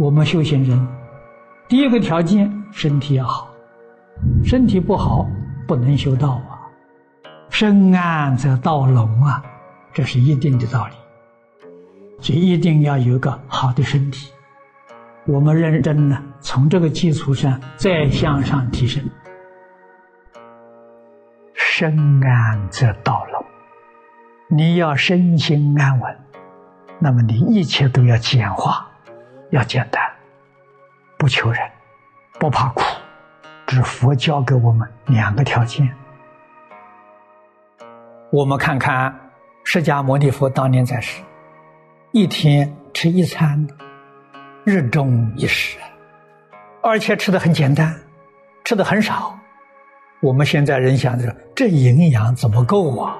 我们修行人，第一个条件身体要好，身体不好不能修道啊。身安则道隆啊，这是一定的道理。所以一定要有个好的身体。我们认真呢，从这个基础上再向上提升。身安则道隆，你要身心安稳，那么你一切都要简化，要简单，不求人，不怕苦，只佛教给我们两个条件。我们看看释迦牟尼佛当年在世，一天吃一餐，日中一食，而且吃的很简单，吃的很少。我们现在人想着这营养怎么够啊？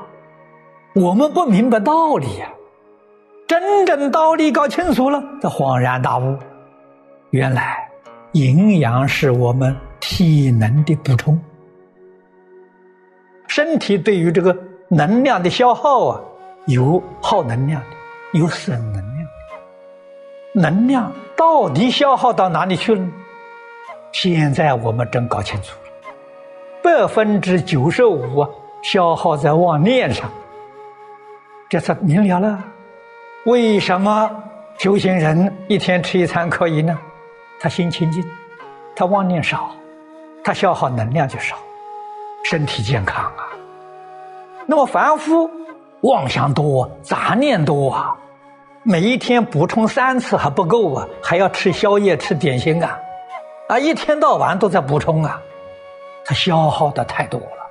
我们不明白道理呀。真正道理搞清楚了，这恍然大悟，原来营养是我们体能的补充，身体对于这个。能量的消耗啊，有耗能量的，有损能量。能量到底消耗到哪里去了？现在我们真搞清楚了，百分之九十五消耗在妄念上。这才明了了，为什么修行人一天吃一餐可以呢？他心清净，他妄念少，他消耗能量就少，身体健康啊。那么凡夫妄想多，杂念多啊，每一天补充三次还不够啊，还要吃宵夜、吃点心啊，啊，一天到晚都在补充啊，他消耗的太多了，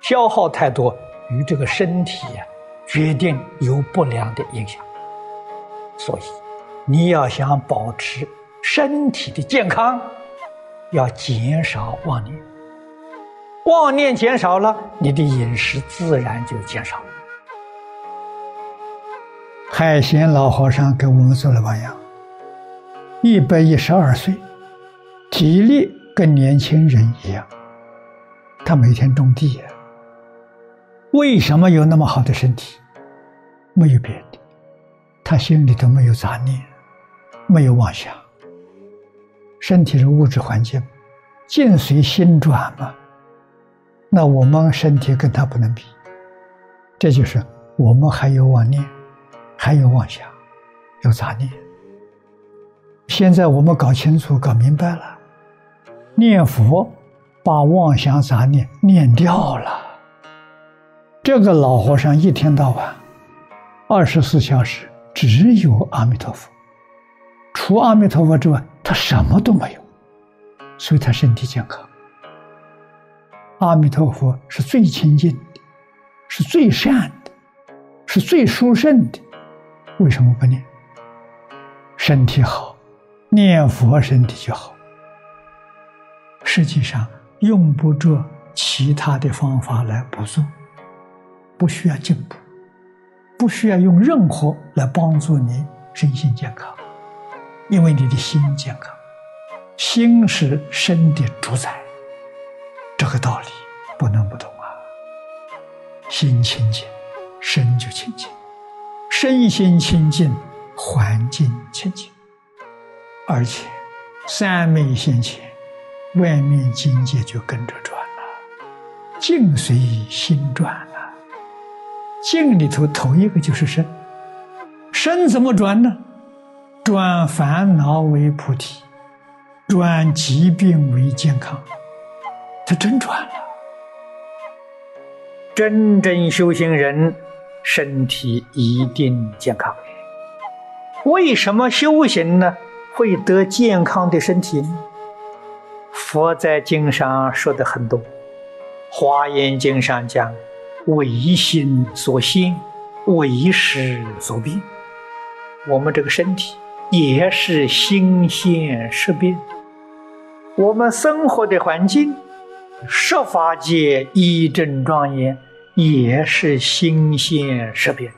消耗太多，与这个身体呀，决定有不良的影响。所以，你要想保持身体的健康，要减少妄念。妄念减少了，你的饮食自然就减少。海贤老和尚给我们做了榜样，一百一十二岁，体力跟年轻人一样。他每天种地呀，为什么有那么好的身体？没有别的，他心里头没有杂念，没有妄想。身体是物质环境，境随心转嘛。那我们身体跟他不能比，这就是我们还有妄念，还有妄想，有杂念。现在我们搞清楚、搞明白了，念佛把妄想杂念念掉了。这个老和尚一天到晚，二十四小时只有阿弥陀佛，除阿弥陀佛之外，他什么都没有，所以他身体健康。阿弥陀佛是最清净的，是最善的，是最殊胜的。为什么不念？身体好，念佛身体就好。实际上用不着其他的方法来补助，不需要进步，不需要用任何来帮助你身心健康，因为你的心健康，心是身的主宰。这个道理不能不懂啊！心清净，身就清净；身心清净，环境清净。而且三昧现前，外面境界就跟着转了，境随心转。境里头头一个就是身，身怎么转呢？转烦恼为菩提，转疾病为健康。他真转了，真正修行人身体一定健康。为什么修行呢？会得健康的身体？佛在经上说的很多，《华严经》上讲：“为心所现，为识所变。”我们这个身体也是心现识变，我们生活的环境。十法界一真庄严，也是心现识变；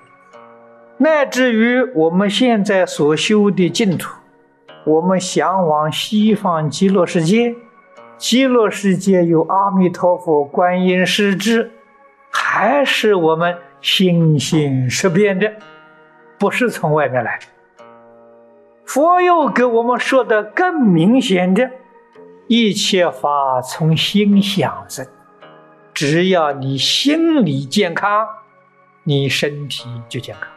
乃至于我们现在所修的净土，我们向往西方极乐世界，极乐世界有阿弥陀佛、观音、师智，还是我们心性识变的，不是从外面来的。佛又给我们说的更明显的，一切法从心想生，只要你心理健康，你身体就健康。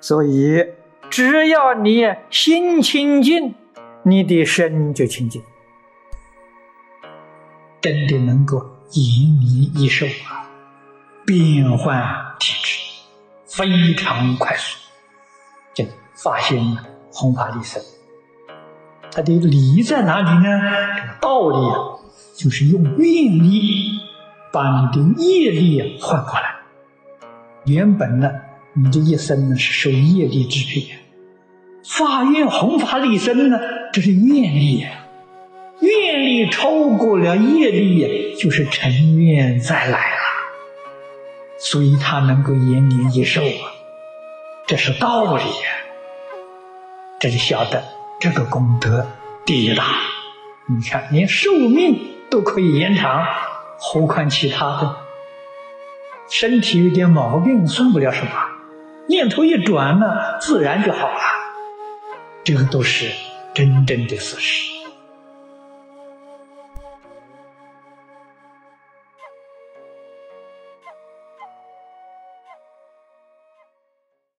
所以，只要你心清净，你的身就清净，真的能够延年益寿啊！变换体质非常快速，就发现了。弘法利生，它的理在哪里呢？这个道理啊，就是用愿力把你的业力换过来。原本呢，你这一生呢是受业力支配的，发愿弘法利生呢，这是愿力，愿力超过了业力，就是成愿再来了，所以他能够延年益寿啊，这是道理呀。这就晓得这个功德第一大，你看连寿命都可以延长，何况其他的？身体有点毛病算不了什么，念头一转呢，自然就好了。这个都是真正的事实。